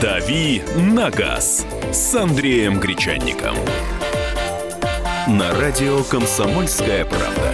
«Дави на газ» с Андреем Гречанником. На радио «Комсомольская правда».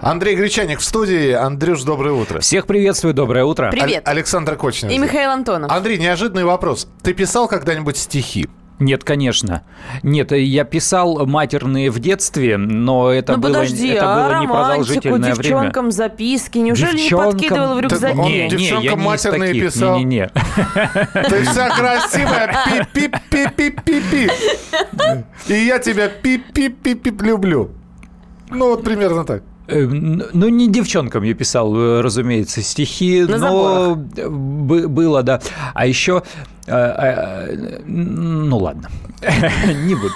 Андрей Гречаник в студии. Андрюш, доброе утро. Всех приветствую, доброе утро. Привет. Александр Кочнев. И Михаил Антонов. Андрей, неожиданный вопрос. Ты писал когда-нибудь стихи? Нет, конечно. Нет, я писал матерные в детстве, но это ну было, подожди, это а было романтику, непродолжительное девчонкам время. записки, неужели Девчонкам- не подкидывал в Так рюкзаке? он Не, не, девчонкам я не из матерные таких. писал. Не-не-не. Ты вся красивая. Пи-пи-пи-пи-пи-пи. И я тебя пи-пи-пи-пи люблю. Ну, вот примерно так. Э, Ну, не девчонкам я писал, э, разумеется, стихи, На но бы- было, да. А еще, э, ну ладно, не буду.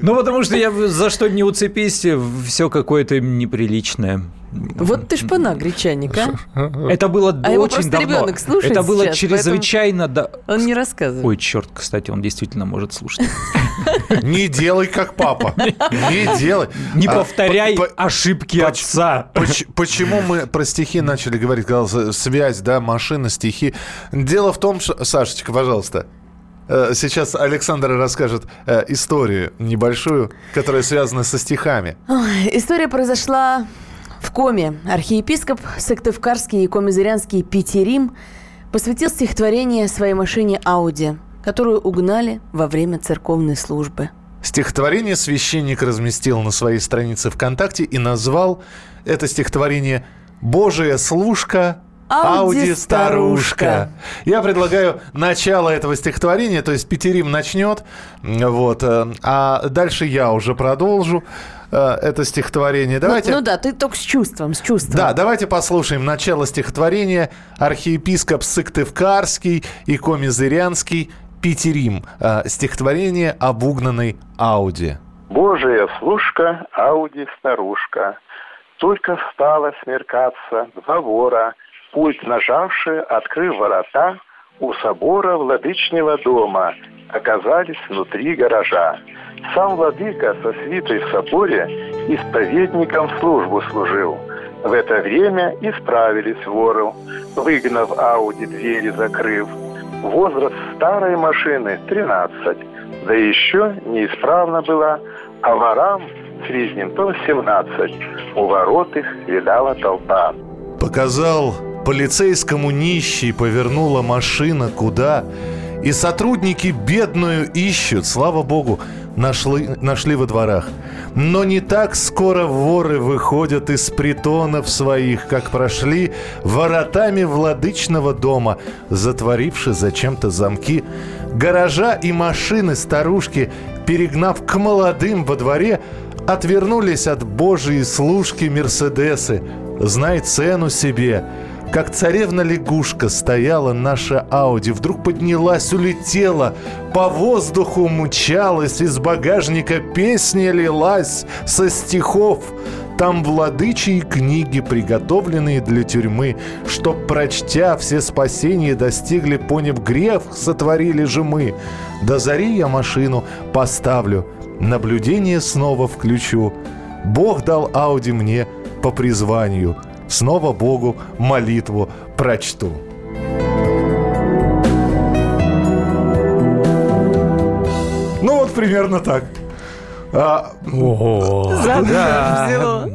Ну, потому что я за что не уцепись, все какое-то неприличное. Вот ты шпана, гречаник, а? Это было А его очень давно. ребенок слушает Это было сейчас, чрезвычайно... да- Он не рассказывает. Ой, черт, кстати, он действительно может слушать. Не делай, как папа. Не делай. Не А, повторяй по- по- ошибки отца. Поч- Почему мы про стихи начали говорить? Связь, да, машина, стихи. Дело в том, что... Сашечка, пожалуйста. э, Сейчас Александр расскажет э, историю небольшую, которая связана со стихами. История произошла в Коме. Архиепископ Сыктывкарский и Комизырянский Петерим посвятил стихотворение своей машине Ауди, которую угнали во время церковной службы. Стихотворение священник разместил на своей странице ВКонтакте и назвал это стихотворение «Божия служка Ауди старушка. Я предлагаю начало этого стихотворения, то есть Петерим начнет, вот, э, а дальше я уже продолжу это стихотворение. Ну- Давайте. Ну, да, ты только с чувством, с чувством. Да, давайте послушаем начало стихотворения. Архиепископ Сыктывкарский и Комизырянский Петерим. Э, Стихотворение об угнанной Ауди. Божия служка, Ауди старушка. Только стала смеркаться два вора, пульт нажавши, открыв ворота, у собора владычнего дома оказались внутри гаража. Сам владыка со свитой в соборе исповедником службу служил. В это время исправились вору, выгнав Ауди двери закрыв. Возраст старой машины 13, да еще неисправна была, а ворам то 17. У ворот их видала толпа. Показал полицейскому нищий, повернула машина куда. И сотрудники бедную ищут, слава богу, нашли, нашли во дворах. Но не так скоро воры выходят из притонов своих, как прошли воротами владычного дома, затворивши зачем-то замки. Гаража и машины старушки, перегнав к молодым во дворе, отвернулись от божьей служки Мерседесы. Знай цену себе. Как царевна-лягушка стояла наша Ауди, вдруг поднялась, улетела, по воздуху мчалась, из багажника песня лилась со стихов. Там владычие книги, приготовленные для тюрьмы, Чтоб, прочтя, все спасения достигли, Понев грех, сотворили же мы. До зари я машину поставлю, Наблюдение снова включу. Бог дал Ауди мне по призванию. Снова Богу молитву прочту. Ну вот примерно так. А, Взяло. Да.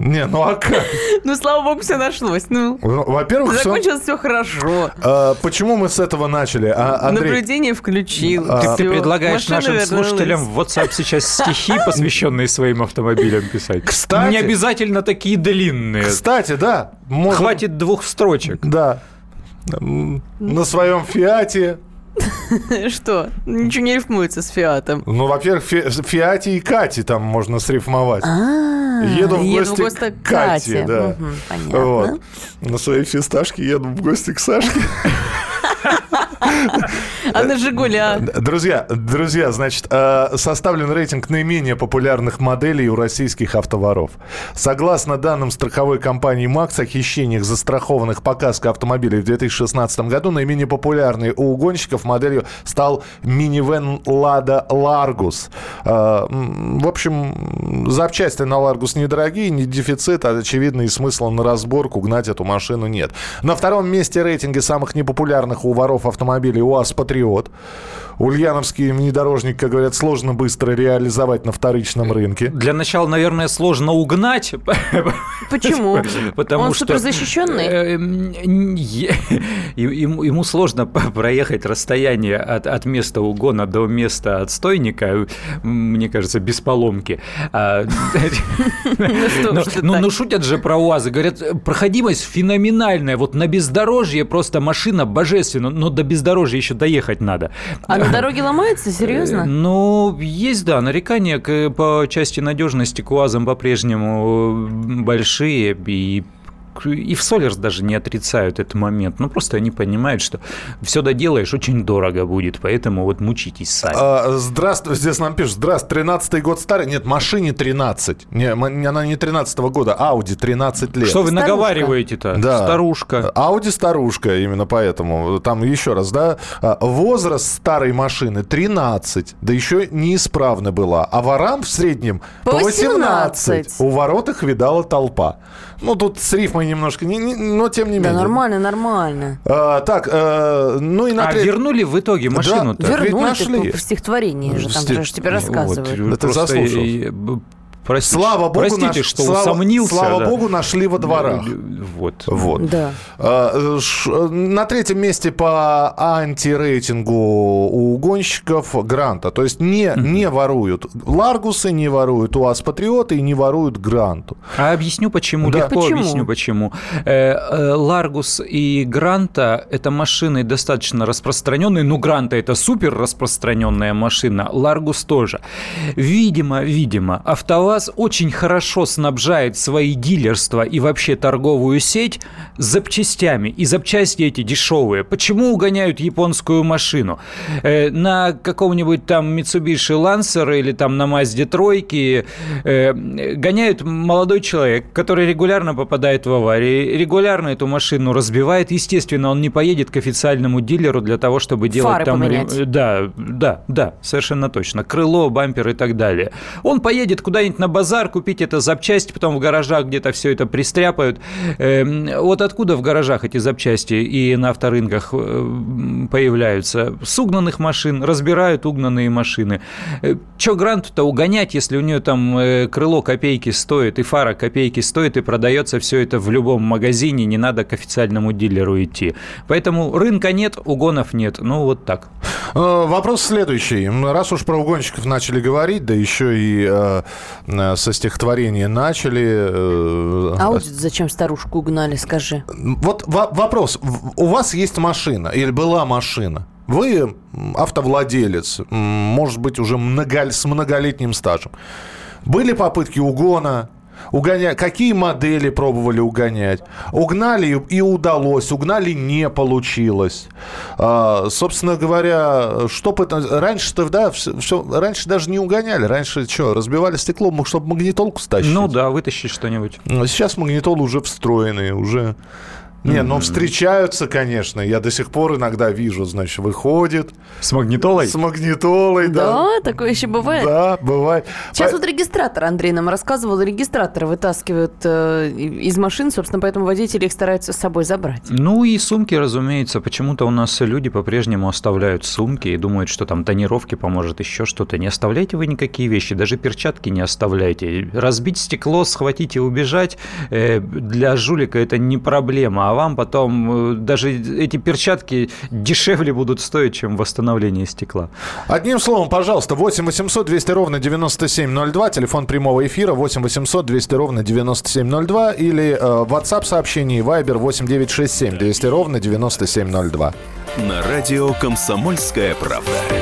Не, ну а как? Ну, слава богу, все нашлось. Ну, Ну, Во-первых, закончилось все хорошо. а, почему мы с этого начали? А, Андрей, Наблюдение включил. А, Ты, предлагаешь нашим слушателям в WhatsApp сейчас стихи, посвященные своим автомобилям, писать. Кстати. Не обязательно такие длинные. кстати, да. Хватит двух строчек. Да. На своем Фиате. Что? Ничего не рифмуется с Фиатом. Ну, во-первых, Фи- Фиате и Кате там можно срифмовать. А, Еду в гости к к Кате, да. Понятно. Вот. На своей фисташке еду в гости к Сашке. А «Жигуля»? Друзья, друзья, значит, э, составлен рейтинг наименее популярных моделей у российских автоворов. Согласно данным страховой компании «Макс», о хищениях застрахованных по каско автомобилей в 2016 году наименее популярной у угонщиков моделью стал минивэн «Лада Ларгус». Э, в общем, запчасти на «Ларгус» недорогие, не дефицит, а очевидно и смысла на разборку гнать эту машину нет. На втором месте рейтинга самых непопулярных у воров автомобилей УАЗ «Патриот». Ульяновский внедорожник, как говорят, сложно быстро реализовать на вторичном рынке. Для начала, наверное, сложно угнать. Почему? Потому Он что суперзащищенный? э, Ему сложно проехать расстояние от, от места угона до места отстойника, мне кажется, без поломки. А, Ну, ну, так? ну, шутят же про УАЗы. Говорят, проходимость феноменальная. Вот на бездорожье просто машина божественна, но до бездорожья еще доехать надо. А на дороге ломается? Э, Серьезно? Ну, есть, да, нарекания по части надежности к УАЗам по-прежнему э, большие, и и в Солерс даже не отрицают этот момент. Ну, просто они понимают, что все доделаешь, очень дорого будет, поэтому вот мучитесь сами. А, здравствуй, здесь нам пишут, здравствуй, 13-й год старый. Нет, машине 13. Не, она не 13-го года, Ауди 13 лет. Что вы Старушка. наговариваете-то? Да. Старушка. Ауди старушка, именно поэтому. Там еще раз, да, а, возраст старой машины 13, да еще неисправна была. А ворам в среднем По по 18. 18. У ворот их видала толпа. Ну, тут с рифмой немножко, не- не- но тем не Да менее. нормально, нормально. А, так, э, ну и на А вернули в итоге машину-то? Ведь Вернули нашли. в стихотворении же, там же тебе Вот, рассказывают. Да ты заслушал. Простите, Слава богу, простите, наш- что слава, усомнился. слава да. богу, нашли во дворах. Вот. Вот. Да. Ш- На третьем месте по антирейтингу у угонщиков Гранта. То есть не, не воруют Ларгусы, не воруют УАЗ Патриоты и не воруют Гранту. А объясню почему. Да. Легко Почему? объясню почему. Э, э, Ларгус и Гранта это машины достаточно распространенные. Ну, Гранта это супер распространенная машина. Ларгус тоже. Видимо, видимо, АвтоВАЗ очень хорошо снабжает свои дилерства и вообще торговую сеть запчастями. И запчасти эти дешевые. Почему угоняют японскую машину? Э, на каком-нибудь там Mitsubishi Lancer или там на Mazda тройке э, гоняют молодой человек, который регулярно попадает в аварии, регулярно эту машину разбивает. Естественно, он не поедет к официальному дилеру для того, чтобы делать Фары там... поменять. Да, да, да, совершенно точно. Крыло, бампер и так далее. Он поедет куда-нибудь на базар, купить это запчасти, потом в гаражах где-то все это пристряпают. Эм, Вот откуда в гаражах эти запчасти и на авторынках э, появляются? С угнанных машин, разбирают угнанные машины. Че Гранту-то угонять, если у нее там э, крыло копейки стоит и фара копейки стоит, и продается все это в любом магазине, не надо к официальному дилеру идти. Поэтому рынка нет, угонов нет. Ну, вот так. Э, Вопрос следующий. Раз уж про угонщиков начали говорить, да еще и э, э, со стихотворения начали. э, Ауди зачем старушку угнали, скажи? Вот во- вопрос. У вас есть машина или была машина? Вы автовладелец, может быть, уже много- с многолетним стажем. Были попытки угона? Угоня... Какие модели пробовали угонять? Угнали и- удалось, угнали не получилось. А, собственно говоря, что. Раньше-то, да, все, раньше даже не угоняли. Раньше что, разбивали стекло, чтобы магнитолку стащить? Ну да, вытащить что-нибудь. Сейчас магнитолы уже встроенные, уже... Не, ну встречаются, конечно. Я до сих пор иногда вижу, значит, выходит С магнитолой? с магнитолой, да. Да, такое еще бывает. Да, бывает. Сейчас По- вот регистратор, Андрей нам рассказывал, регистратор вытаскивают э, из машин, собственно, поэтому водители их стараются с собой забрать. Ну и сумки, разумеется. Почему-то у нас люди по-прежнему оставляют сумки и думают, что там тонировки поможет, еще что-то. Не оставляйте вы никакие вещи, даже перчатки не оставляйте. Разбить стекло, схватить и убежать э, для жулика это не проблема, а вам потом э, даже эти перчатки дешевле будут стоить, чем восстановление стекла. Одним словом, пожалуйста, 8 800 200 ровно 9702, телефон прямого эфира 8 800 200 ровно 9702 или э, WhatsApp сообщение Viber 8 967 200 ровно 9702. На радио «Комсомольская правда».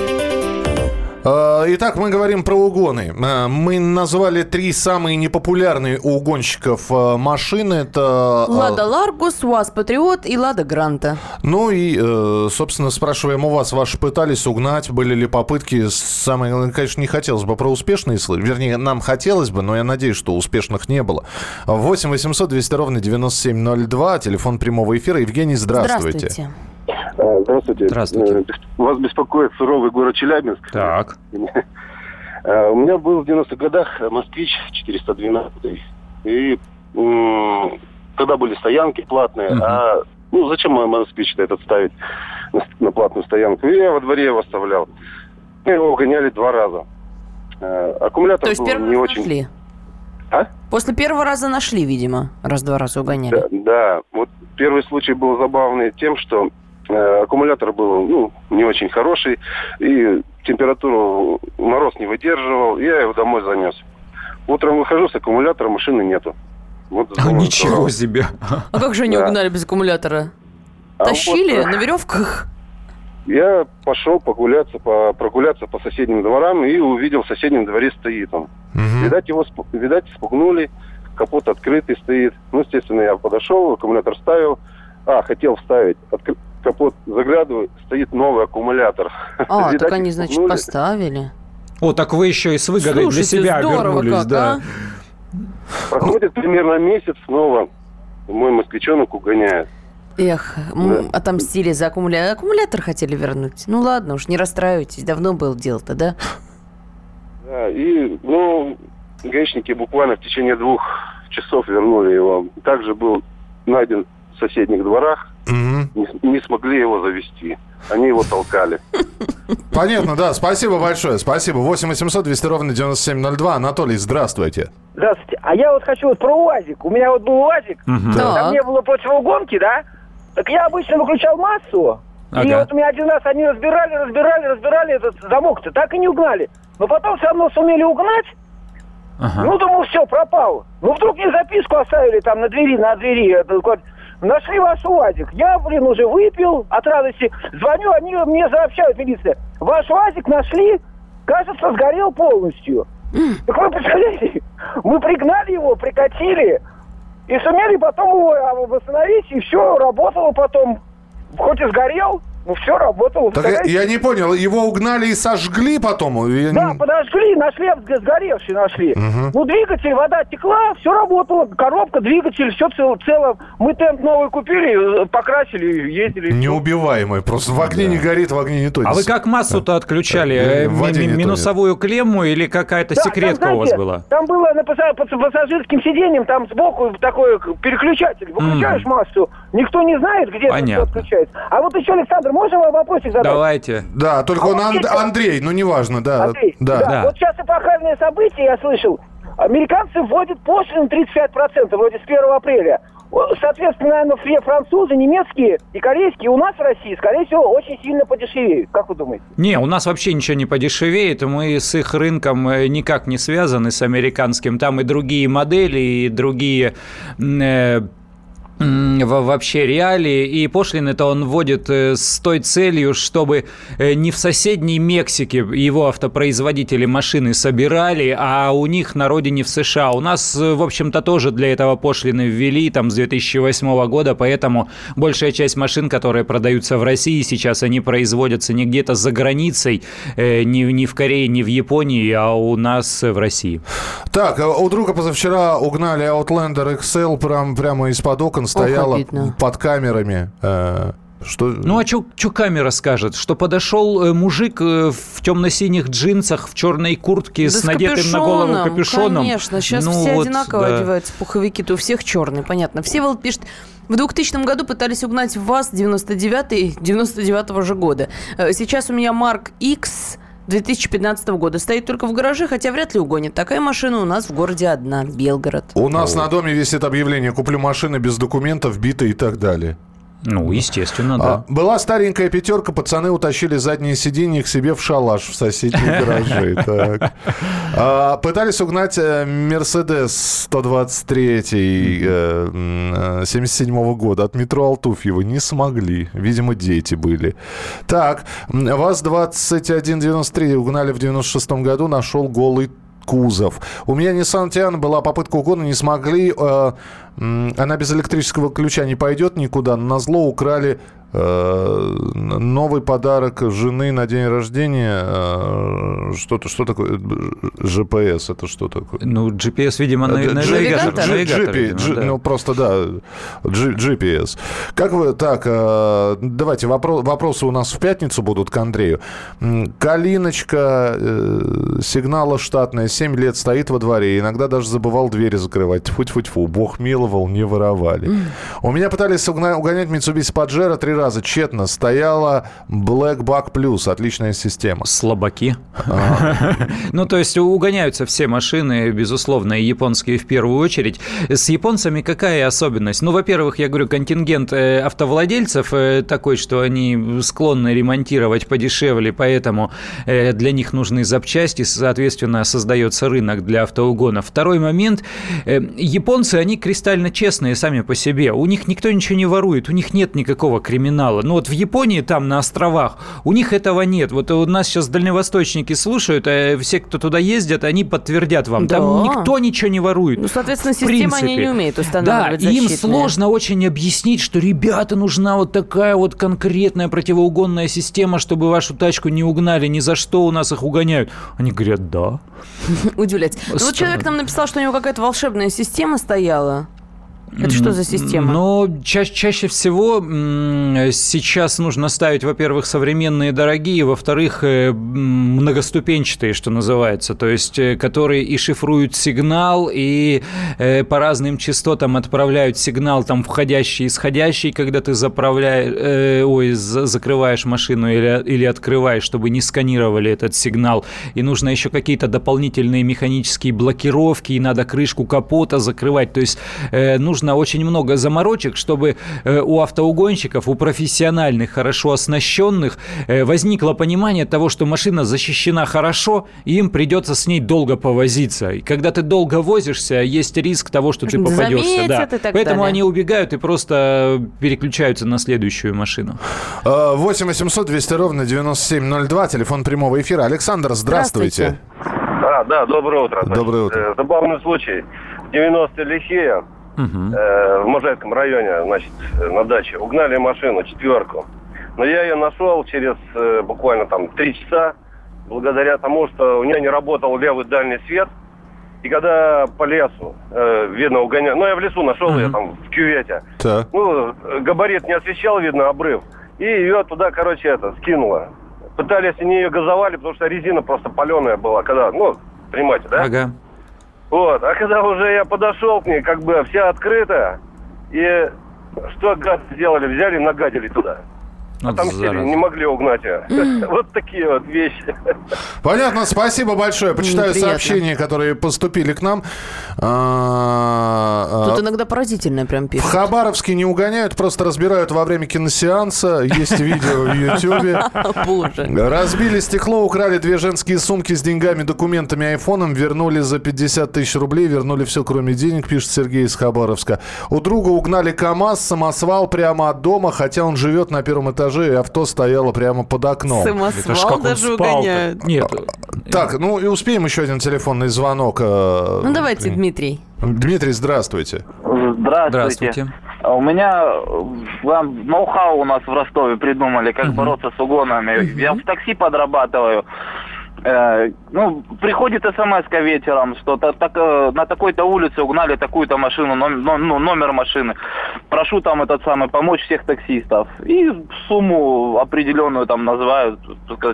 А, Итак, мы говорим про угоны. А, Мы назвали три самые непопулярные у угонщиков а, машины. Это... Лада Ларгус, УАЗ Патриот и Лада Гранта. Ну и, э, собственно, спрашиваем у вас, ваши пытались угнать, были ли попытки? Самое, конечно, не хотелось бы про успешные слышать. Вернее, нам хотелось бы, но я надеюсь, что успешных не было. 8 800 200 ровно 9702, телефон прямого эфира. Евгений, здравствуйте. Здравствуйте. А, Здравствуйте. Здравствуйте. Э, Вас беспокоит суровый город Челябинск. Так. А, У меня был в 90-х годах москвич 412. И тогда были стоянки платные. Мгм. А ну зачем мой москвич-то этот ставить на, на платную стоянку? И я во дворе его оставлял. Мы его гоняли два раза. Э, Аккумулятор То есть был первый не раз очень... нашли? А? После первого раза нашли, видимо. Раз-два раза угоняли. Да, да, вот первый случай был забавный тем, что э, аккумулятор был ну, не очень хороший, и температуру мороз не выдерживал, я его домой занес. Утром выхожу, с аккумулятора машины нету. Вот А, думаю, Ничего здорово. себе. А как же они Да. угнали без аккумулятора? А Тащили вот, на веревках? Я пошел погуляться, по, прогуляться по соседним дворам и увидел в соседнем дворе стоит он. Мгм. Видать, его видать, спугнули, капот открытый стоит. Ну, естественно, я подошел, аккумулятор ставил. А, хотел вставить. Откры- Капот заглядываю, стоит новый аккумулятор. А, так они, значит, спугнули. поставили. О, так вы еще и с выгодой для Слушайте, себя здорово обернулись, как, да. а? Проходит примерно месяц, снова мой москвичонок угоняет. Эх, м, отомстили за аккумулятор. Аккумулятор хотели вернуть. Ну ладно уж, не расстраивайтесь. Давно было дело-то, да? Да, и, ну, гаишники буквально в течение двух часов вернули его. Также был найден в соседних дворах. Мгм. Не, не смогли его завести. Они его толкали. Понятно, да. Спасибо большое. Спасибо. 8 800 200 ровно 9702. Анатолий, здравствуйте. Здравствуйте. А я вот хочу вот про УАЗик. У меня вот был УАЗик, Мгм. Да. ко мне было противоугонки, да? Так я обычно выключал массу. И Ага. вот у меня один раз они разбирали, разбирали, разбирали этот замок-то, так и не угнали. Но потом все равно сумели угнать. Ага. Ну, думал, все, пропал. Ну, вдруг мне записку оставили там на двери, на двери. Нашли ваш УАЗик. Я, блин, уже выпил от радости. Звоню, они мне сообщают, милиция. Ваш УАЗик нашли, кажется, сгорел полностью. Так вы представляете, мы пригнали его, прикатили и сумели потом его восстановить, и все, работало потом. Хоть и сгорел, но все работало. Так я, я не понял, его угнали и сожгли потом? Я Да, подожгли, нашли, сг- сгоревший нашли. Мгм. Ну, двигатель, вода текла, все работало. Коробка, двигатель, все цело, цело. Мы темп новый купили, э, покрасили, ездили. Неубиваемый. Просто в огне не горит, в огне не тонет. А вы как массу-то отключали? Да, Э, в воде ми- не тонет. Минусовую клемму или какая-то Да, секретка там, у вас знаете, была? Там было на пассажирским сиденьем, там сбоку такой переключатель. Выключаешь массу, никто не знает, где это Понятно. всё отключается. А вот еще, Александр, можно вам вопросик задать? Давайте. Да, только А он Анд- есть- Андрей, ну неважно, да. Андрей, да. Да. Вот сейчас эпохальное событие, я слышал. Американцы вводят пошлину 35%, вроде с 1 апреля. Соответственно, наверное, все французы, немецкие и корейские у нас в России, скорее всего, очень сильно подешевеют. Как вы думаете? Не, у нас вообще ничего не подешевеет, мы с их рынком э, никак не связаны, с американским. Там и другие модели, и другие э, вообще реалии. И пошлины-то он вводит э, с той целью, чтобы э, не в соседней Мексике его автопроизводители машины собирали, а у них на родине в США. У нас, э, в общем-то, тоже для этого пошлины ввели там с 2008 года, поэтому большая часть машин, которые продаются в России сейчас, они производятся не где-то за границей, не, не в Корее, не в Японии, а у нас в России. Так, а у друга позавчера угнали Outlander XL прям, прямо из-под окон, стояла обидно. под камерами. Э, Что... Ну а что камера скажет? Что подошел э, мужик э, в темно-синих джинсах, в черной куртке Да с надетым на голову капюшоном. Конечно, сейчас Ну все вот, одинаково да. одеваются, пуховики-то у всех черные, понятно. Всеволод пишет, в 2000 году пытались угнать ВАЗ 99 99 же года. Э, Сейчас у меня Марк X 2015 года. Стоит только в гараже, хотя вряд ли угонит. Такая машина у нас в городе одна, Белгород. У нас на доме висит объявление «Куплю машины без документов, битые и так далее». Ну, естественно, А, да. была старенькая пятерка, пацаны утащили задние сиденья к себе в шалаш в соседние гаражи. А, Пытались угнать э, Мерседес 123 э, м, э, 77 года от метро Алтуфьева. Не смогли. Видимо, дети были. Так, м, ВАЗ-2193 угнали в 96 году, нашел голый кузов. У меня Nissan Tiana была попытка угона, не смогли. э, она без электрического ключа не пойдет никуда. На зло украли э, новый подарок жены на день рождения. э, Что-то, что такое? GPS, это что такое? Ну, GPS, видимо, на, Э, на навигатор. Навигатор, видимо, G- да. Ну, просто, да, G- GPS. Как вы, так, давайте, вопро- вопросы у нас в пятницу будут к Андрею. Калиночка, сигнала штатная, 7 лет стоит во дворе, иногда даже забывал двери закрывать. Тьфу-тьфу-тьфу, бог миловал, не воровали. У меня пытались угна- угонять Mitsubishi Pajero три раза, тщетно. Стояла Black Buck Plus, отличная система. Слабаки. А. Ну, то есть угоняются все машины, безусловно, и японские в первую очередь. С японцами какая особенность? Ну, во-первых, я говорю, контингент э, автовладельцев э, такой, что они склонны ремонтировать подешевле, поэтому э, для них нужны запчасти, соответственно, создается рынок для автоугона. Второй момент. Японцы, они кристально честные сами по себе. У них никто ничего не ворует, у них нет никакого криминала. Ну, вот в Японии, там, на островах, у них этого нет. Вот у нас сейчас дальневосточники слушают, а все, кто туда ездят, они подтвердят вам. Да. Там никто ничего не ворует. Ну, соответственно, система они не умеют Да, устанавливать им защитные. сложно очень объяснить, что, ребята, нужна вот такая вот конкретная противоугонная система, чтобы вашу тачку не угнали, ни за что у нас их угоняют. Они говорят, да. Удивлять. Ну, вот человек нам написал, что у него какая-то волшебная система стояла. Это что за система? Но ча- чаще всего сейчас нужно ставить, во-первых, современные дорогие, во-вторых, э, многоступенчатые, что называется, то есть э, которые и шифруют сигнал, и э, по разным частотам отправляют сигнал там входящий, исходящий, когда ты заправляешь, э, ой, за- закрываешь машину или, или открываешь, чтобы не сканировали этот сигнал. И нужно еще какие-то дополнительные механические блокировки, и надо крышку капота закрывать. То есть э, нужно очень много заморочек, чтобы э, у автоугонщиков, у профессиональных, хорошо оснащенных э, возникло понимание того, что машина защищена хорошо, и им придется с ней долго повозиться. И когда ты долго возишься, есть риск того, что ты Заметят попадешься. Да. и так Поэтому далее. они убегают и просто переключаются на следующую машину. Э, 8 800 200 ровно 9702, телефон прямого эфира. Александр, здравствуйте. А, да, доброе утро. Доброе утро. э, забавный случай. В 90-е лихие Э, в Можайском районе, значит, на даче, угнали машину, четверку. Но я ее нашел через э, буквально там три часа, благодаря тому, что у нее не работал левый дальний свет. И когда по лесу, э, видно, угонял... Ну, я в лесу нашел ее там в кювете. Так. Ну, габарит не освещал, видно, обрыв. И ее туда, короче, это, скинуло. Пытались, они ее газовали, потому что резина просто паленая была. Когда, ну, понимаете, да? Ага. Вот, а когда уже я подошел к ней, как бы вся открытая, и что гад сделали, взяли нагадили туда. Вот Отомстили, зараза. не могли угнать ее. Вот такие вот вещи. Понятно, спасибо большое. Почитаю сообщения, которые поступили к нам. А, Тут а, иногда поразительное прям В пишут. Хабаровске не угоняют, просто разбирают во время киносеанса. Есть видео в Ютьюбе. Боже. Разбили стекло, украли две женские сумки с деньгами, документами, айфоном, вернули за 50 тысяч рублей, вернули все, кроме денег, пишет Сергей из Хабаровска. У друга угнали КАМАЗ, самосвал прямо от дома, хотя он живет на первом этаже, и авто стояло прямо под окном. Самосвал даже угоняют. Нет, Так, ну и успеем еще один телефонный звонок. э, Ну, давайте, Дмитрий. Дмитрий, здравствуйте. Здравствуйте. здравствуйте. А У меня э, вам ноу-хау у нас в Ростове придумали, как бороться с угонами. Я в такси подрабатываю. Э, ну, приходит смс вечером, что та, так, э, на такой-то улице угнали такую-то машину, ном, ну, ну, номер машины. Прошу там этот самый помочь всех таксистов. И сумму определенную там называют,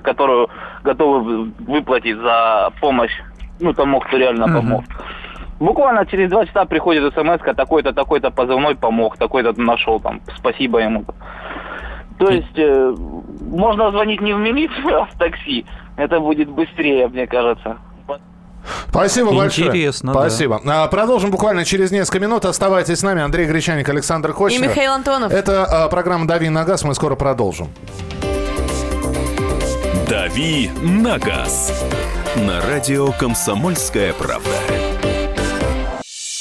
которую готовы выплатить за помощь, ну, тому, кто реально помог. Буквально через два часа приходит смс такой-то, такой-то позывной помог, такой-то нашел там, спасибо ему. То есть э, можно звонить не в милицию, а в такси. Это будет быстрее, мне кажется. Спасибо большое. Интересно, да. Спасибо. А, Продолжим буквально через несколько минут. Оставайтесь с нами. Андрей Гречаник, Александр И Кочнев. Михаил Антонов. Это а, программа «Дави на газ». Мы скоро продолжим. «Дави на газ» на радио «Комсомольская правда».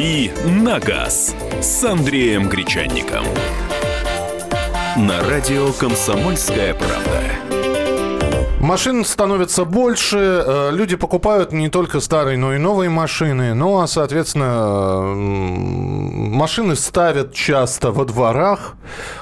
«Дави на газ» с Андреем Гречанником. На радио «Комсомольская правда». Машин становится больше, э, люди покупают не только старые, но и новые машины. Ну, а, соответственно, машины ставят часто во дворах.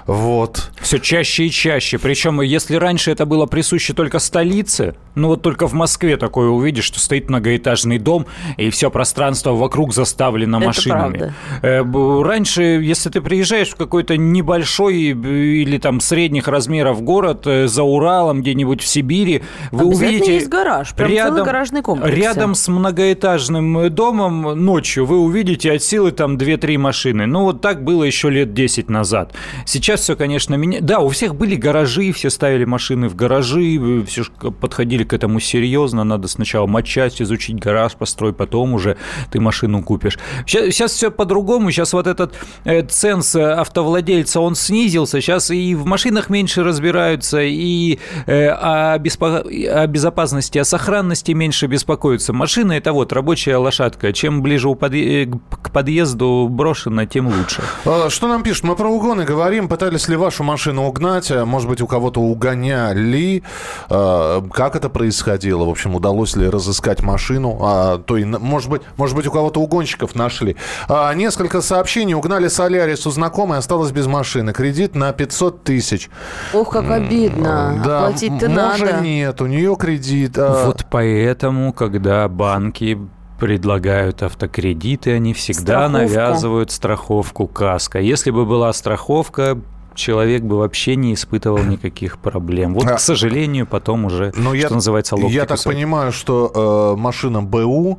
Вот. Все чаще и чаще. Причем, если раньше это было присуще только столице, ну вот только в Москве такое увидишь, что стоит многоэтажный дом, и все пространство вокруг заставлено Это машинами. правда. Э, Раньше, если ты приезжаешь в какой-то небольшой э, или там средних размеров город э, за Уралом, где-нибудь в Сибири, вы увидите... есть гараж, прям целый гаражный комплекс. Рядом с многоэтажным домом ночью вы увидите от силы там 2-3 машины. Ну, вот так было еще лет 10 назад. Сейчас все, конечно, меня... Да, у всех были гаражи, все ставили машины в гаражи, все подходили к этому серьезно. Надо сначала матчасть, изучить гараж, построй, потом уже ты машину купишь. Сейчас, все по-другому. Сейчас вот этот э, ценз э, автовладельца, он снизился. Сейчас и в машинах меньше разбираются, и э, о, беспо- о безопасности, о сохранности меньше беспокоятся. Машина – это вот рабочая лошадка. Чем ближе у подъе- э, к подъезду брошена, тем лучше. Э, Что нам пишут? Мы про угоны говорим. Пытались ли вашу машину угнать? А, Может быть, у кого-то угоняли? Э, Как это происходило? В общем, удалось ли разыскать машину? А, То и, может быть, может быть, у кого-то угонщиков нашли. А, Несколько сообщений. Угнали Солярис у знакомой, осталась без машины. Кредит на 500 тысяч. Ох, как обидно. Да, Оплатить-то надо. нет, у нее кредит. а, Вот поэтому, когда банки предлагают автокредиты, они всегда Страховку. навязывают страховку каска. Если бы была страховка, человек бы вообще не испытывал никаких проблем. Вот, А. к сожалению, потом уже, Ну, что называется, ловкий Я так кусок. понимаю, что э, машина БУ,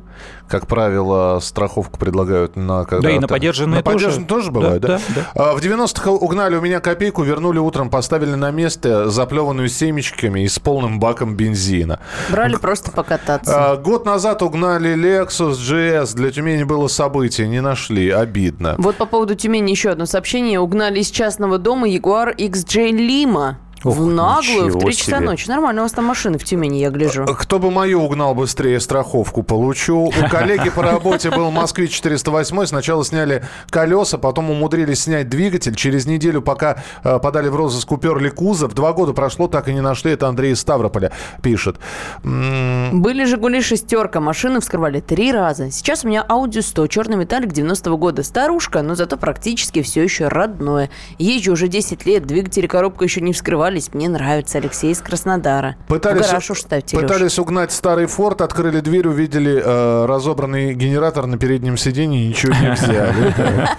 как правило, страховку предлагают на... Когда Да, и на подержанные На тоже. подержанные тоже бывает, да? Да, А, В 90-х угнали у меня копейку, вернули утром, поставили на место, заплеванную семечками и с полным баком бензина. Брали просто покататься. А, Год назад угнали Lexus GS. Для Тюмени было событие, не нашли. Обидно. Вот по поводу Тюмени еще одно сообщение. Угнали из частного дома Jaguar XJ Lima. Ох, в наглую, в ничего 3 часа себе. ночи. Нормально, у вас там машины в Тюмени, я гляжу. Кто бы мою угнал быстрее, страховку получу. У коллеги по работе был Москвич 408. Сначала сняли колеса, потом умудрились снять двигатель. Через неделю, пока э, подали в розыск, уперли кузов. Два года прошло, так и не нашли. Это Андрей из Ставрополя пишет. Были «Жигули» шестерка, машины вскрывали три раза. Сейчас у меня Audi 100, черный металлик 90-го года. Старушка, но зато практически все еще родное. Езжу уже 10 лет, двигатель и коробка еще не вскрывались. Мне нравится Алексей из Краснодара. Пытались, В гараж уж ставьте, пытались угнать старый форт, открыли дверь, увидели э, разобранный генератор на переднем сиденье, ничего не взяли.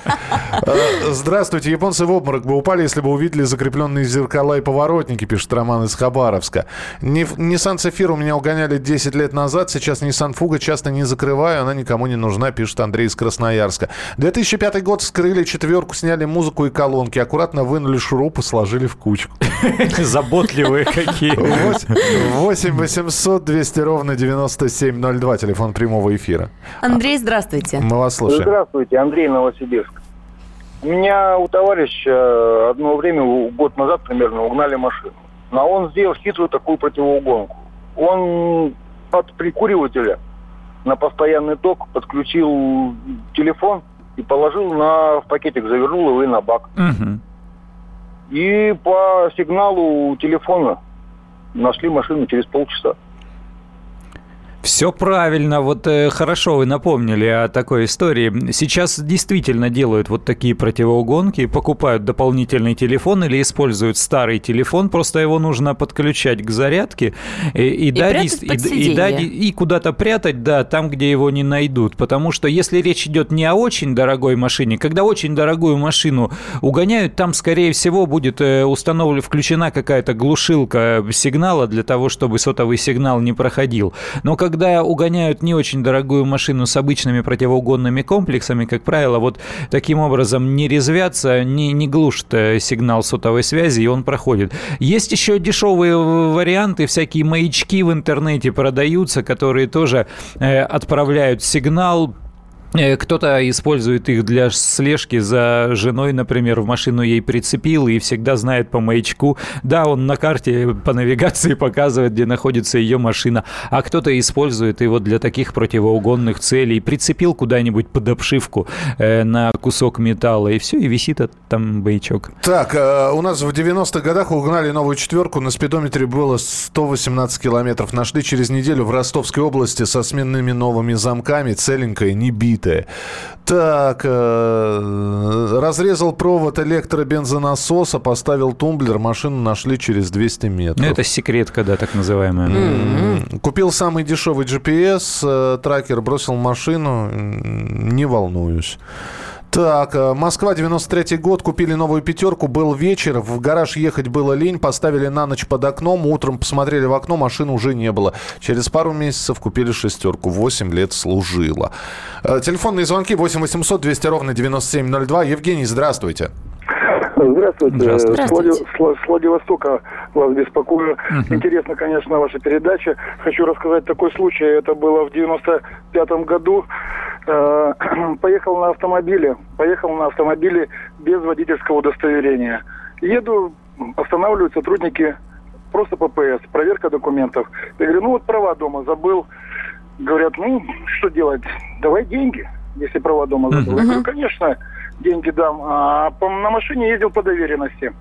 Э, Здравствуйте, японцы в обморок бы упали, если бы увидели закрепленные зеркала и поворотники, пишет Роман из Хабаровска. Nissan Цефир у меня угоняли 10 лет назад, сейчас Nissan Фуга часто не закрываю, она никому не нужна, пишет Андрей из Красноярска. 2005 год вскрыли четверку, сняли музыку и колонки, аккуратно вынули шурупы, сложили в кучку. Заботливые какие. 8 800 200 ровно 9702, телефон прямого эфира. Андрей, здравствуйте. Мы вас слушаем. Здравствуйте, Андрей Новосибирск. У меня у товарища одно время, год назад примерно, угнали машину. Но он сделал хитрую такую противоугонку. Он от прикуривателя на постоянный ток подключил телефон и положил на в пакетик, завернул его и на бак. Мгм. И по сигналу телефона нашли машину через полчаса. Все правильно, вот э, хорошо вы напомнили о такой истории. Сейчас действительно делают вот такие противоугонки, покупают дополнительный телефон или используют старый телефон, просто его нужно подключать к зарядке и, и, да, прятать дис- под и- и да, сиденье. и куда-то прятать, да, там, где его не найдут. Потому что если речь идет не о очень дорогой машине, когда очень дорогую машину угоняют, там, скорее всего, будет э, установлена, включена какая-то глушилка сигнала для того, чтобы сотовый сигнал не проходил. Но когда угоняют не очень дорогую машину с обычными противоугонными комплексами, как правило, вот таким образом не резвятся, не, не глушат э, сигнал сотовой связи, и он проходит. Есть еще дешевые варианты, всякие маячки в интернете продаются, которые тоже э, отправляют сигнал Кто-то использует их для слежки за женой, например, в машину ей прицепил и всегда знает по маячку. Да, он на карте по навигации показывает, где находится ее машина, а кто-то использует его для таких противоугонных целей. Прицепил куда-нибудь под обшивку э, на кусок металла, и все, и висит этот там маячок. Так, э, у нас в 90-х годах угнали новую четверку. На спидометре было 118 километров. Нашли через неделю в Ростовской области со сменными новыми замками. Целенькая, не битая. Так, э, разрезал провод электробензонасоса, поставил тумблер. Машину нашли через 200 метров. Ну, это секретка, да, так называемая. М, Купил самый дешевый GPS, э, тракер, бросил машину, не волнуюсь. Так, э, Москва, 93 год, купили новую пятерку, был вечер, в гараж ехать было лень, поставили на ночь под окном, утром посмотрели в окно, машины уже не было. Через пару месяцев купили шестерку, 8 лет служила. Э, Телефонные звонки 8 800 200 ровно 9702. Евгений, здравствуйте. Здравствуйте. Здравствуйте. С, Влади- с Вла- с Владивостока вас беспокою. Мгм. Интересно, конечно, ваша передача. Хочу рассказать такой случай. Это было в 95 году. Э, Поехал на автомобиле. Поехал на автомобиле без водительского удостоверения. Еду, останавливают сотрудники просто ППС, проверка документов. Я говорю, ну вот права дома забыл. Говорят, ну, что делать? Давай деньги, если права дома забыл. Я говорю, конечно, деньги дам. А по- на машине ездил по доверенности.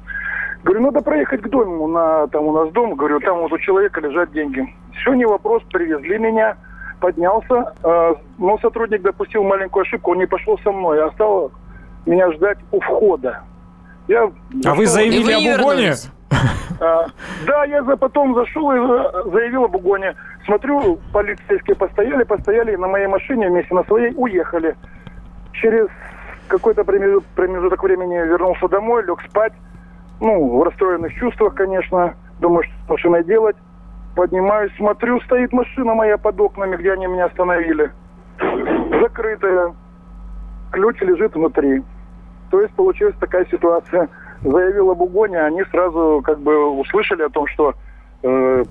Говорю, надо проехать к дому, на, там у нас дом. Говорю, там вот у человека лежат деньги. Все, не вопрос, привезли меня, поднялся. э, но сотрудник допустил маленькую ошибку, он не пошел со мной, а стал меня ждать у входа. Я А вы зашел- вы заявили об угоне? а, да, я за потом зашел и за- заявил об угоне. Смотрю, полицейские постояли, постояли, на моей машине вместе на своей уехали. Через какой-то промежу- промежуток времени вернулся домой, лег спать. Ну, в расстроенных чувствах, конечно. Думаю, что с машиной делать. Поднимаюсь, смотрю, стоит машина моя под окнами, где они меня остановили. Закрытая. Ключ лежит внутри. То есть получилась такая ситуация. Заявил об угоне, они сразу как бы услышали о том, что э,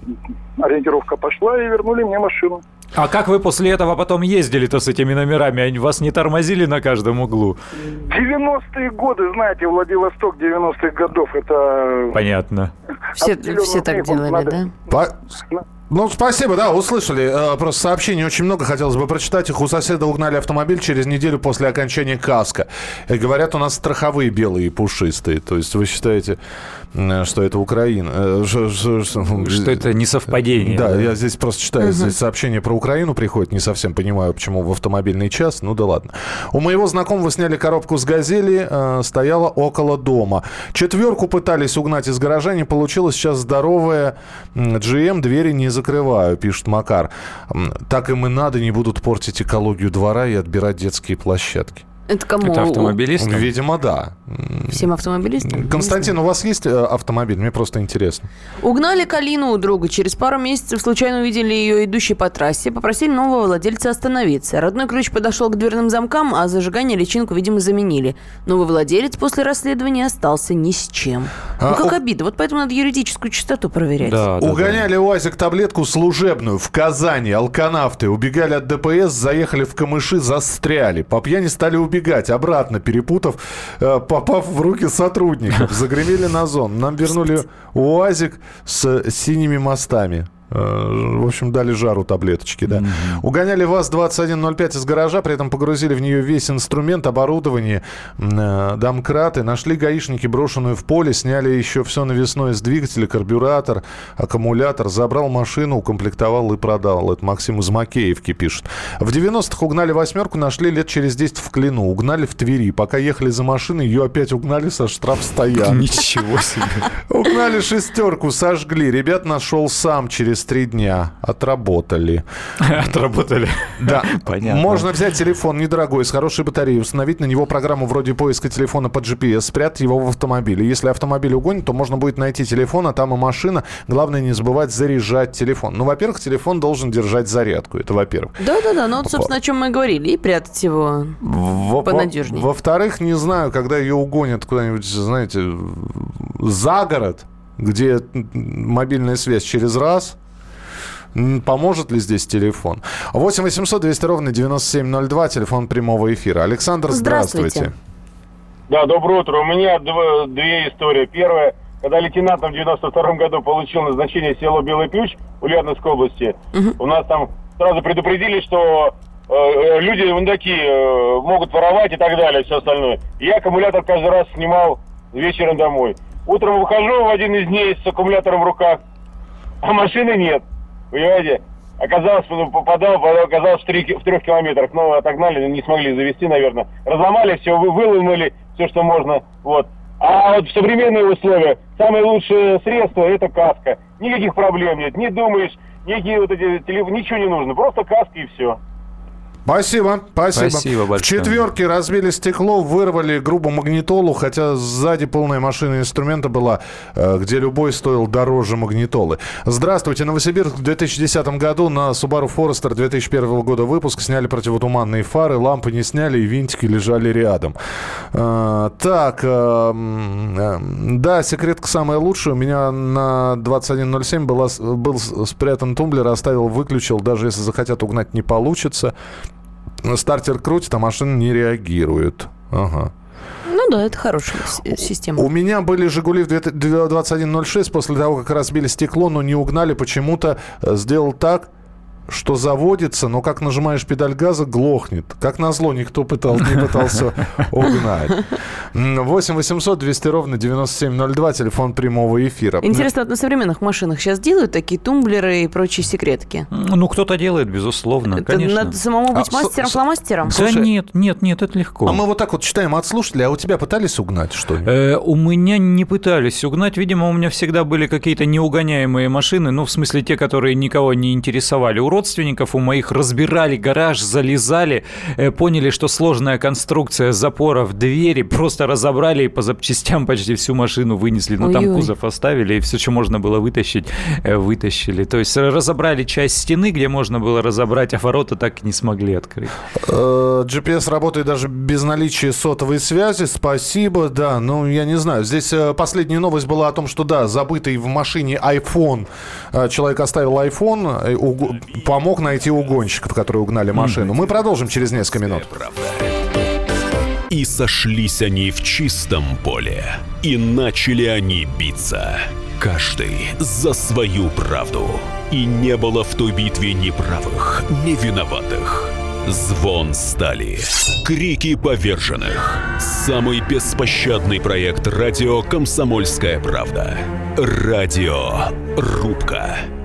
ориентировка пошла и вернули мне машину. А как вы после этого потом ездили-то с этими номерами? Они вас не тормозили на каждом углу? 90-е годы, знаете, Владивосток 90-х годов, это... Понятно. Все, все так делали, надо- да? По- Ну, спасибо, да, услышали. Э, Просто сообщений очень много, хотелось бы прочитать их. У соседа угнали автомобиль через неделю после окончания каска. И говорят, у нас страховые белые и пушистые. То есть вы считаете, э, что это Украина? Э, ш- ш- ш- Что это не совпадение. Да, я здесь просто читаю, здесь сообщение про Украину приходит, не совсем понимаю, почему в автомобильный час, ну да ладно. У моего знакомого сняли коробку с «Газели», э, стояла около дома. Четверку пытались угнать из гаража, не получилось, сейчас здоровая GM, двери не закрываю, пишет Макар. Так им и надо, не будут портить экологию двора и отбирать детские площадки. Это кому? Это автомобилист? Видимо, да. Всем автомобилистам? Константин, у вас есть э, автомобиль? Мне просто интересно. Угнали Калину у друга. Через пару месяцев случайно увидели ее идущей по трассе. Попросили нового владельца остановиться. Родной ключ подошел к дверным замкам, а зажигание личинку, видимо, заменили. Новый владелец после расследования остался ни с чем. А, Ну, как у- обидно. Вот поэтому надо юридическую чистоту проверять. Да, да, да. Угоняли УАЗик таблетку служебную в Казани. Алканавты убегали от ДПС, заехали в камыши, застряли. По пьяни стали убегать. Убегать, обратно перепутав, э, попав в руки сотрудников. Загремели на зон. Нам вернули УАЗик с синими мостами. Э, В общем, дали жару таблеточки, да. Угоняли ВАЗ-2105 из гаража, при этом погрузили в нее весь инструмент, оборудование, э, домкраты. Нашли гаишники брошенную в поле, сняли еще все навесное с двигателя, карбюратор, аккумулятор. Забрал машину, укомплектовал и продал. Это Максим из Макеевки пишет. В 90-х угнали восьмерку, нашли лет через 10 в Клину. Угнали в Твери. Пока ехали за машиной, ее опять угнали со штрафстоянки. Ничего себе. Угнали шестерку, сожгли. Ребят нашел сам через три дня. Отработали. Отработали. Да. Понятно. Можно взять телефон недорогой, с хорошей батареей, установить на него программу вроде поиска телефона по GPS, спрятать его в автомобиле. Если автомобиль угонит, то можно будет найти телефон, а там и машина. Главное не забывать заряжать телефон. Ну, во-первых, телефон должен держать зарядку. Это во-первых. Да-да-да, ну вот, собственно, о чем мы и говорили. И прятать его Во- понадежней. во- Во-вторых, не знаю, когда ее угонят куда-нибудь, знаете, за город, где мобильная связь через раз, поможет ли здесь телефон? 8 800 200 ровно 9702, телефон прямого эфира. Александр, здравствуйте. Здравствуйте. Да, доброе утро. У меня дв- две истории. Первая, когда лейтенантом в 92 году получил назначение в село Белый Ключ Ульяновской области, у нас там сразу предупредили, что э, э, люди вон такие э, могут воровать и так далее, все остальное. Я аккумулятор каждый раз снимал вечером домой. Утром выхожу в один из дней с аккумулятором в руках, а машины нет. Понимаете? Оказалось, ну, попадал, оказалось в, три ки- в трех километрах. Но отогнали, не смогли завести, наверное. Разломали все, вы, выломали все, что можно. Вот. А вот в современные условия самое лучшее средство это каска. Никаких проблем нет. Не думаешь, никакие вот эти телефоны, ничего не нужно. Просто каска и все. Спасибо, спасибо. Спасибо большое. В четверке разбили стекло, вырвали грубо магнитолу, хотя сзади полная машина инструмента была, э, где любой стоил дороже магнитолы. Здравствуйте, Новосибирск в 2010 году на Subaru Forester 2001 года выпуск сняли противотуманные фары, лампы не сняли и винтики лежали рядом. Э, Так, э, да, секретка самая лучшая. У меня на 2107 была, был спрятан тумблер, оставил, выключил. Даже если захотят угнать, не получится. Стартер крутит, а машина не реагирует. Ага. Ну да, это хорошая система. У меня были «Жигули» в 2106 после того, как разбили стекло, но не угнали. Почему-то э, сделал так, что заводится, но как нажимаешь педаль газа, глохнет. Как назло, никто пытал, не пытался угнать. М, 8 800 200 ровно 9702, телефон прямого эфира. Интересно, вот на современных машинах сейчас делают такие тумблеры и прочие секретки? Ну, кто-то делает, безусловно, Это конечно. надо самому быть А, с- мастером-фломастером? Да Слушай, нет, нет, нет, это легко. А мы вот так вот читаем от слушателей, а у тебя пытались угнать что-нибудь? Э, у меня не пытались угнать. Видимо, у меня всегда были какие-то неугоняемые машины. Ну, в смысле, те, которые никого не интересовали. У родственников у моих разбирали гараж, залезали, э, поняли, что сложная конструкция запора в двери, просто разобрали и по запчастям почти всю машину вынесли. Ну, там кузов оставили, и все, что можно было вытащить, э, вытащили. То есть разобрали часть стены, где можно было разобрать, а ворота так и не смогли открыть. Э, GPS работает даже без наличия сотовой связи. Спасибо, да. Ну, я не знаю. Здесь последняя новость была о том, что, да, забытый в машине iPhone. Человек оставил iPhone, помог найти угонщиков, которые угнали машину. Мы продолжим через несколько минут. И сошлись они в чистом поле, и начали они биться. Каждый за свою правду. И не было в той битве ни правых, ни виноватых. Звон стали. Крики поверженных. Самый беспощадный проект радио «Комсомольская правда». Радио «Рубка».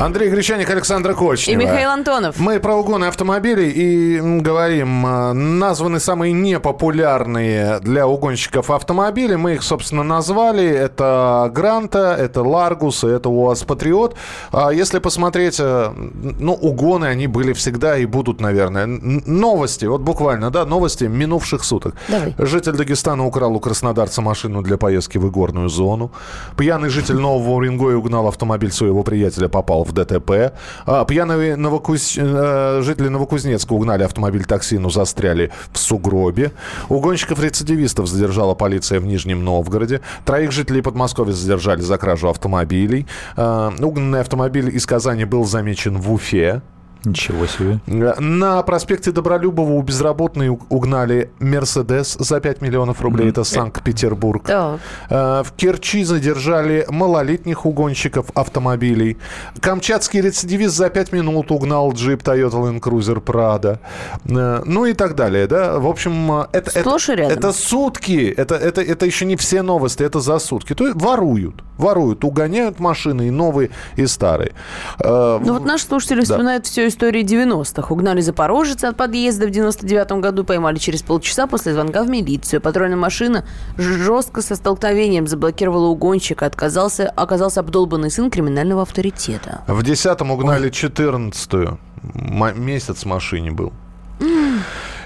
Андрей Гречаник, Александра Кочнева. И Михаил Антонов. Мы про угоны автомобилей и говорим, э, названы самые непопулярные для угонщиков автомобили. Мы их, собственно, назвали. Это Гранта, это Ларгус, это УАЗ Патриот. А Если посмотреть, э, ну, угоны, они были всегда и будут, наверное. Новости, вот буквально, да, новости минувших суток. Давай. Житель Дагестана украл у краснодарца машину для поездки в игорную зону. Пьяный житель Нового Уренгоя угнал автомобиль своего приятеля, попал в ДТП. А, пьяные Новокуз... э, жители Новокузнецка угнали автомобиль такси, но застряли в сугробе. Угонщиков-рецидивистов задержала полиция в Нижнем Новгороде. Троих жителей Подмосковья задержали за кражу автомобилей. А, угнанный автомобиль из Казани был замечен в Уфе. Ничего себе. На проспекте Добролюбова у безработной угнали Мерседес за 5 миллионов рублей. Это Санкт-Петербург. Э, В Керчи задержали малолетних угонщиков автомобилей. Камчатский рецидивист за 5 минут угнал джип Toyota Land Cruiser Prado. Э, Ну и так далее. Да? В общем, э, это, это, рядом. это сутки. Это, это, это еще не все новости, это за сутки. То есть воруют. Воруют, угоняют машины и новые, и старые. Э, Ну вот наши слушатели Да. вспоминают всю историю 90-х. Угнали запорожец от подъезда в 99-м году, поймали через полчаса после звонка в милицию. Патрульная машина жестко со столкновением заблокировала угонщика. Отказался, оказался обдолбанный сын криминального авторитета. В 10-м угнали 14-ю. М- месяц машине был.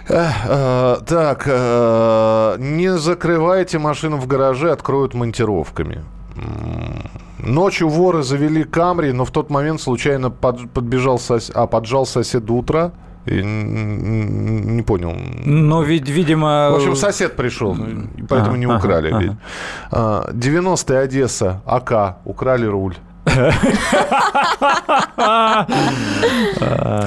Э, так, э, не закрывайте машину в гараже, откроют монтировками. Ночью воры завели Камри, но в тот момент случайно под- подбежал сос... а, поджал сосед до утра. И не понял. Но ведь, видимо... В общем, сосед пришел, поэтому А, не ага, украли. ага. ведь. А, 90-я Одесса, АК, украли руль.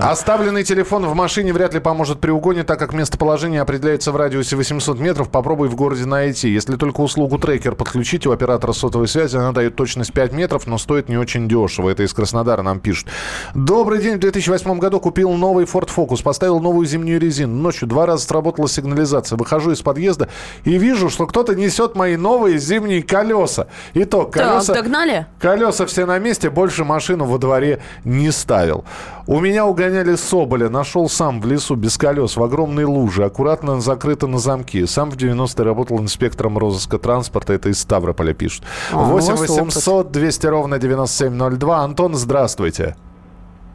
Оставленный телефон в машине вряд ли поможет при угоне, так как местоположение определяется в радиусе 800 метров. Попробуй в городе найти. Если только услугу трекер подключить у оператора сотовой связи, она дает точность 5 метров, но стоит не очень дешево. Это из Краснодара нам пишут. Добрый день. В 2008 году купил новый Ford Focus, поставил новую зимнюю резину. Ночью два раза сработала сигнализация. Выхожу из подъезда и вижу, что кто-то несет мои новые зимние колеса. Итог. Колеса... Так, догнали? Колеса все на месте, больше машину во дворе не ставил. У меня угоняли Соболя, нашел сам в лесу без колес, в огромной луже, аккуратно закрыто на замки. Сам в 90-е работал инспектором розыска транспорта, это из Ставрополя пишут. А, у 8 вас 800 200 ровно 9702. Антон, здравствуйте.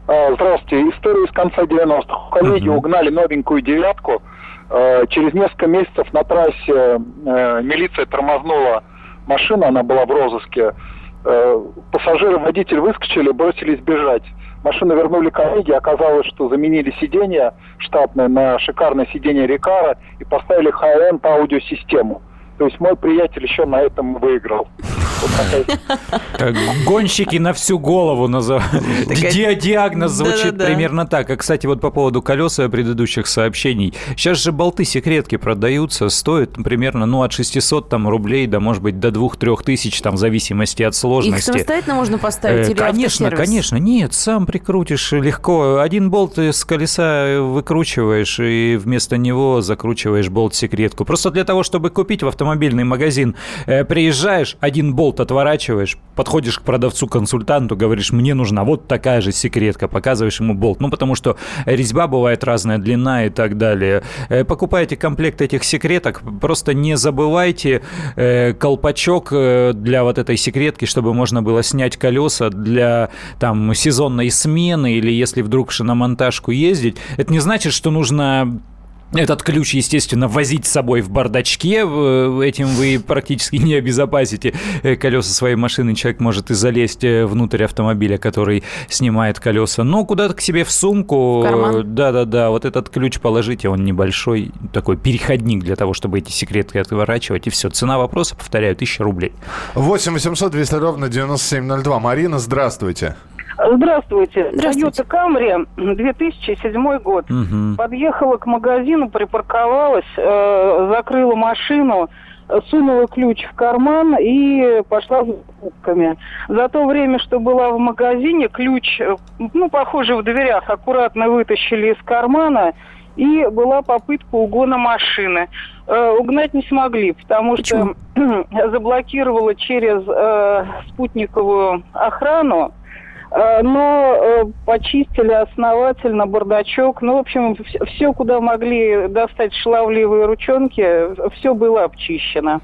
А, Здравствуйте. История из конца 90-х. Коллеги угнали новенькую девятку. Э, Через несколько месяцев на трассе э, милиция тормознула машину, она была в розыске. Э, Пассажиры, водитель выскочили, бросились бежать. Машину вернули коллеги, оказалось, что заменили сиденье штатное на шикарное сиденье Рикара и поставили high-end аудиосистему. То есть мой приятель еще на этом выиграл. Как гонщики на всю голову называют. Ди- Диагноз звучит примерно так. А, кстати, вот по поводу колеса предыдущих сообщений. Сейчас же болты секретки продаются, стоят примерно, ну, от 600 там рублей до, может быть, до 2-3 тысяч, там, в зависимости от Их сложности. самостоятельно можно поставить Э, или Конечно, конечно. Нет, сам прикрутишь легко. Один болт с колеса выкручиваешь, и вместо него закручиваешь болт-секретку. Просто для того, чтобы купить в автомобильный магазин, э, приезжаешь, один болт отворачиваешь, подходишь к продавцу-консультанту, говоришь, мне нужна вот такая же секретка, показываешь ему болт. Ну, потому что резьба бывает разная, длина и так далее. Э, Покупаете комплект этих секреток, просто не забывайте э, колпачок э, для вот этой секретки, чтобы можно было снять колеса для там сезонной смены или если вдруг шиномонтажку ездить. Это не значит, что нужно этот ключ, естественно, возить с собой в бардачке. В- Этим вы практически не обезопасите э, колеса своей машины. Человек может и залезть э, внутрь автомобиля, который снимает колеса. Но куда-то к себе в сумку. Да-да-да, вот этот ключ положите, он небольшой, такой переходник для того, чтобы эти секреты отворачивать. И все. Цена вопроса, повторяю, 1000 рублей. 8 800 200 ровно 9702. Марина, здравствуйте. Здравствуйте. Здравствуйте. Toyota Camry, 2007 год. Мгм. Подъехала к магазину, припарковалась, э, закрыла машину, сунула ключ в карман и пошла за покупками. За то время, что была в магазине, ключ, э, ну, похоже, в дверях аккуратно вытащили из кармана, и была попытка угона машины. Э, угнать не смогли, потому что заблокировала через э, спутниковую охрану но э, почистили основательно бардачок. Ну, в общем, все, куда могли достать шлавливые ручонки, все было обчищено.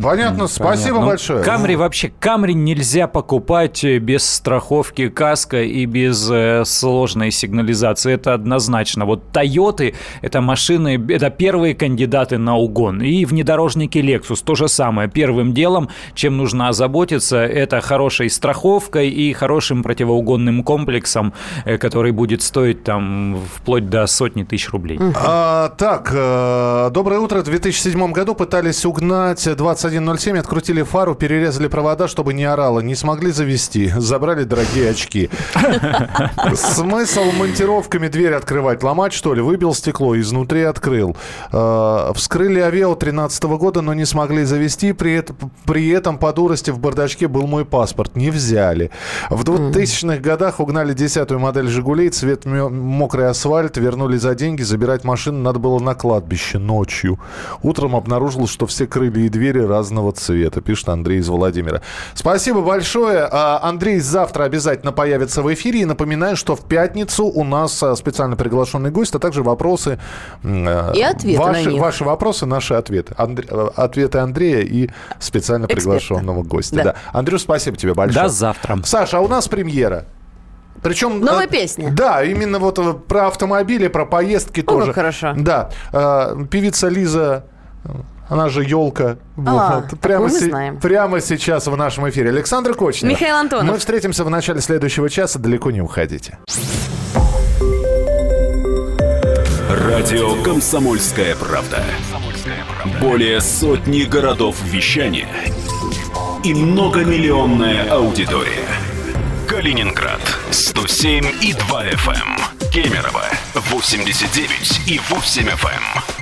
Понятно, спасибо Понятно. большое. Камри вообще, Камри нельзя покупать э, без страховки каска и без э, сложной сигнализации. Это однозначно. Вот Тойоты – это машины, это первые кандидаты на угон. И внедорожники Lexus то же самое. Первым делом, чем нужно озаботиться, это хорошей страховкой и хорошим противоугонным комплексом, э, который будет стоить там вплоть до сотни тысяч рублей. А, так, э, доброе утро. В 2007 году пытались угнать 2107, открутили фару, перерезали провода, чтобы не орало. Не смогли завести. Забрали дорогие очки. Смысл монтировками дверь открывать? Ломать, что ли? Выбил стекло, изнутри открыл. Э, Вскрыли Авео 13 года, но не смогли завести. При этом, при этом по дурости в бардачке был мой паспорт. Не взяли. В 2000-х годах угнали десятую модель «Жигулей». Цвет мокрый асфальт. Вернули за деньги. Забирать машину надо было на кладбище ночью. Утром обнаружил, что все крылья и двери разного цвета. Пишет Андрей из Владимира. Спасибо большое. А, Андрей завтра обязательно появится в эфире. И напоминаю, что в пятницу у нас а, специально приглашенный гость, а также вопросы. э, И ответы на ваши, них. ваши вопросы, наши ответы. Андре- ответы Андрея и специально Эксперта. приглашенного гостя. Да. Да. Андрюш, спасибо тебе большое. До завтра. Саша, а у нас премьера. Причем... Новая э, песня. Да, именно вот э, про автомобили, про поездки О, тоже. хорошо. Да. Певица Лиза, она же елка. А, такую мы знаем. прямо сейчас в нашем эфире. Александр Кочнев. Михаил Антонов. Мы встретимся в начале следующего часа. Далеко не уходите. Радио «Комсомольская правда». Более сотни городов вещания и многомиллионная аудитория. Калининград 107 и 2 FM. Кемерово 89 и 8 FM.